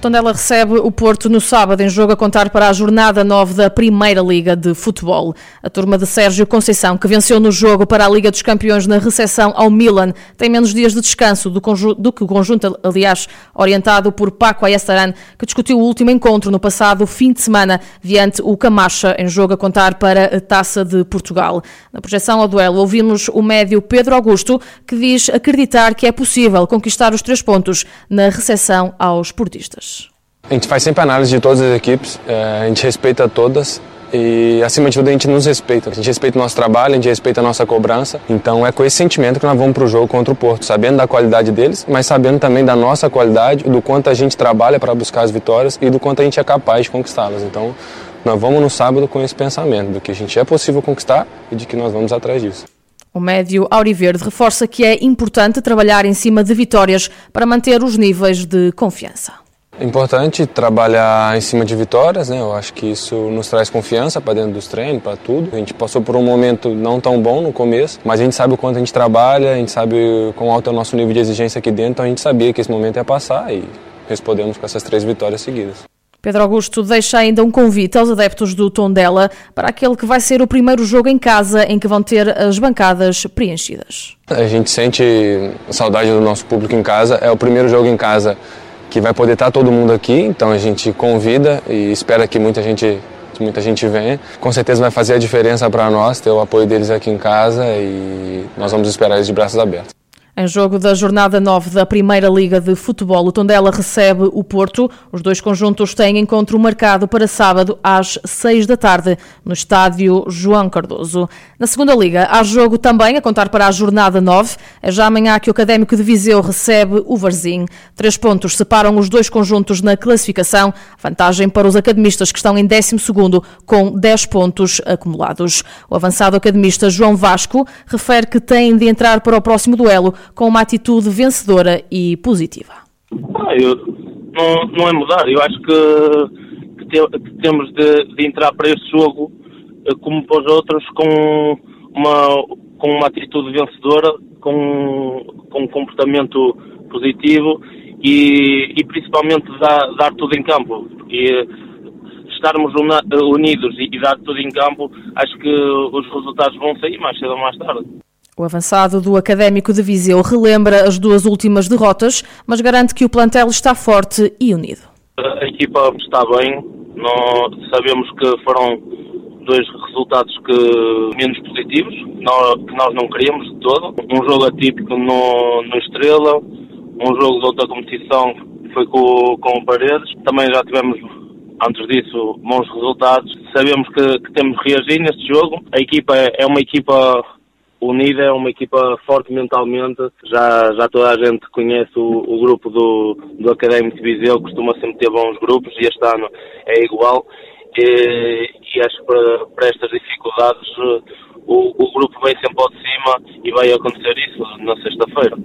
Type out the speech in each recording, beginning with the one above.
Tondela recebe o Porto no sábado em jogo a contar para a jornada 9 da Primeira Liga de Futebol. A turma de Sérgio Conceição, que venceu no jogo para a Liga dos Campeões na recepção ao Milan, tem menos dias de descanso do, do que o conjunto, aliás, orientado por Paco Ayestaran, que discutiu o último encontro no passado fim de semana diante o Camacha, em jogo a contar para a Taça de Portugal. Na projeção ao duelo, ouvimos o médio Pedro Augusto, que diz acreditar que é possível conquistar os três pontos na recepção aos portistas. A gente faz sempre análise de todas as equipes, é, a gente respeita todas e acima de tudo a gente nos respeita. A gente respeita o nosso trabalho, a gente respeita a nossa cobrança. Então é com esse sentimento que nós vamos para o jogo contra o Porto, sabendo da qualidade deles, mas sabendo também da nossa qualidade, do quanto a gente trabalha para buscar as vitórias e do quanto a gente é capaz de conquistá-las. Então nós vamos no sábado com esse pensamento, do que a gente é possível conquistar e de que nós vamos atrás disso. O médio Auriverde reforça que é importante trabalhar em cima de vitórias para manter os níveis de confiança. É importante trabalhar em cima de vitórias, né? Eu acho que isso nos traz confiança para dentro dos treinos, para tudo. A gente passou por um momento não tão bom no começo, mas a gente sabe o quanto a gente trabalha, a gente sabe quão alto é o nosso nível de exigência aqui dentro, então a gente sabia que esse momento ia passar e respondemos com essas três vitórias seguidas. Pedro Augusto deixa ainda um convite aos adeptos do Tondela para aquele que vai ser o primeiro jogo em casa em que vão ter as bancadas preenchidas. A gente sente saudade do nosso público em casa, é o primeiro jogo em casa que vai poder estar todo mundo aqui, então a gente convida e espera que muita gente muita gente venha. Com certeza vai fazer a diferença para nós ter o apoio deles aqui em casa e nós vamos esperar eles de braços abertos. Em jogo da jornada 9 da Primeira Liga de Futebol, o Tondela recebe o Porto. Os dois conjuntos têm encontro marcado para sábado às 6 da tarde no estádio João Cardoso. Na Segunda Liga, há jogo também a contar para a jornada 9. É já amanhã que o Académico de Viseu recebe o Varzim. Três pontos separam os dois conjuntos na classificação. Vantagem para os academistas que estão em 12 com 10 pontos acumulados. O avançado academista João Vasco refere que tem de entrar para o próximo duelo com uma atitude vencedora e positiva? Ah, eu, não, não, é mudar, eu acho que, que, te, que temos de, de, entrar para este jogo, eh, como para os outros, com uma, com uma atitude vencedora, com, com um comportamento positivo e, e principalmente dar, dar tudo em campo. Porque estarmos unidos e dar tudo em campo, acho que os resultados vão sair mais cedo ou mais tarde. O avançado do Académico de Viseu relembra as duas últimas derrotas, mas garante que o plantel está forte e unido. A equipa está bem, nós sabemos que foram dois resultados que, menos positivos, que nós não queríamos de todo. Um jogo atípico no, no Estrela, um jogo de outra competição foi com, com o Paredes. Também já tivemos antes disso, bons resultados. Sabemos que, que temos de reagir neste jogo. A equipa é, é uma equipa unida, é uma equipa forte mentalmente. Já, já toda a gente conhece o, o grupo do, do Académico de Viseu, costuma sempre ter bons grupos e este ano é igual. E, e acho que para, para estas dificuldades o, o grupo vem sempre ao de cima e vai acontecer isso na sexta-feira.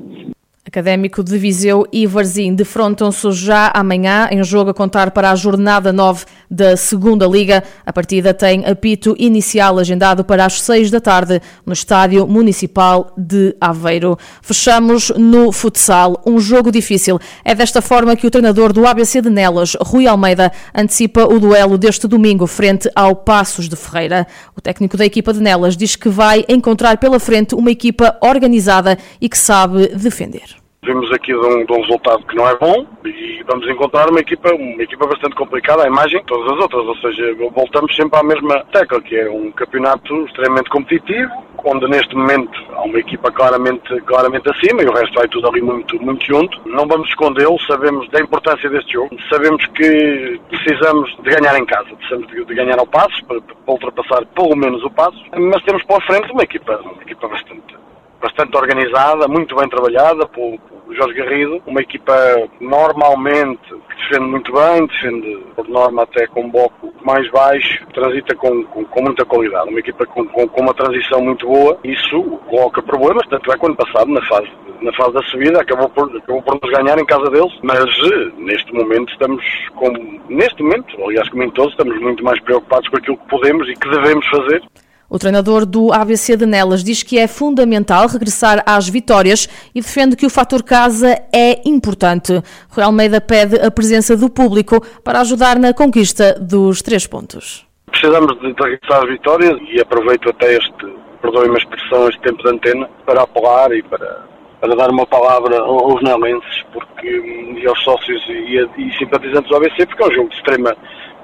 Académico de Viseu e Varzim defrontam-se já amanhã em jogo a contar para a jornada 9 da Segunda Liga. A partida tem apito inicial agendado para as 6 da tarde no Estádio Municipal de Aveiro. Fechamos no futsal, um jogo difícil. É desta forma que o treinador do ABC de Nelas, Rui Almeida, antecipa o duelo deste domingo frente ao Passos de Ferreira. O técnico da equipa de Nelas diz que vai encontrar pela frente uma equipa organizada e que sabe defender. Vimos aqui de um, de um, resultado que não é bom e vamos encontrar uma equipa, uma equipa bastante complicada, a imagem de todas as outras, ou seja, voltamos sempre à mesma tecla, que é um campeonato extremamente competitivo, onde neste momento há uma equipa claramente, claramente acima e o resto vai tudo ali muito, muito junto. Não vamos escondê-lo, sabemos da importância deste jogo, sabemos que precisamos de ganhar em casa, precisamos de, de ganhar ao passo, para, para ultrapassar pelo menos o passo, mas temos pela frente uma equipa, uma equipa bastante bastante organizada, muito bem trabalhada pelo, Jorge Garrido, uma equipa normalmente que defende muito bem, defende por norma até com um bloco mais baixo, transita com, com, com muita qualidade, uma equipa com, com, uma transição muito boa, isso coloca problemas, tanto é que ano passado na fase na fase da subida, acabou por, acabou por nos ganhar em casa deles, mas eh, neste momento estamos com, neste momento, aliás como em todos, estamos muito mais preocupados com aquilo que podemos e que devemos fazer. O treinador do ABC de Nelas diz que é fundamental regressar às vitórias e defende que o fator casa é importante. Rui Almeida pede a presença do público para ajudar na conquista dos três pontos. Precisamos de regressar às vitórias e aproveito até este, perdoem-me a expressão, este tempo de antena para apelar e para, para dar uma palavra aos nelenses porque, e aos sócios e, e simpatizantes do ABC, porque é um jogo de extrema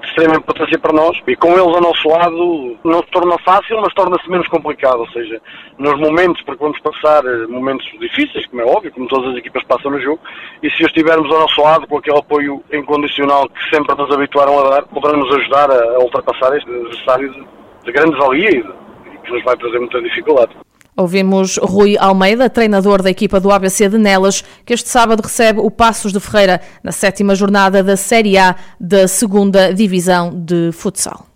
de extrema importância para nós e com eles ao nosso lado não se torna fácil, mas torna-se menos complicado. Ou seja, nos momentos, porque vamos passar eh, momentos difíceis, como é óbvio, como todas as equipas passam no jogo, e se estivermos ao nosso lado com aquele apoio incondicional que sempre nos habituaram a dar, poderemos ajudar a, ultrapassar este adversário de, de grande valia e que nos vai trazer muita dificuldade. Ouvimos Rui Almeida, treinador da equipa do ABC de Nelas, que este sábado recebe o Passos de Ferreira na sétima jornada da Série A da segunda Divisão de Futsal.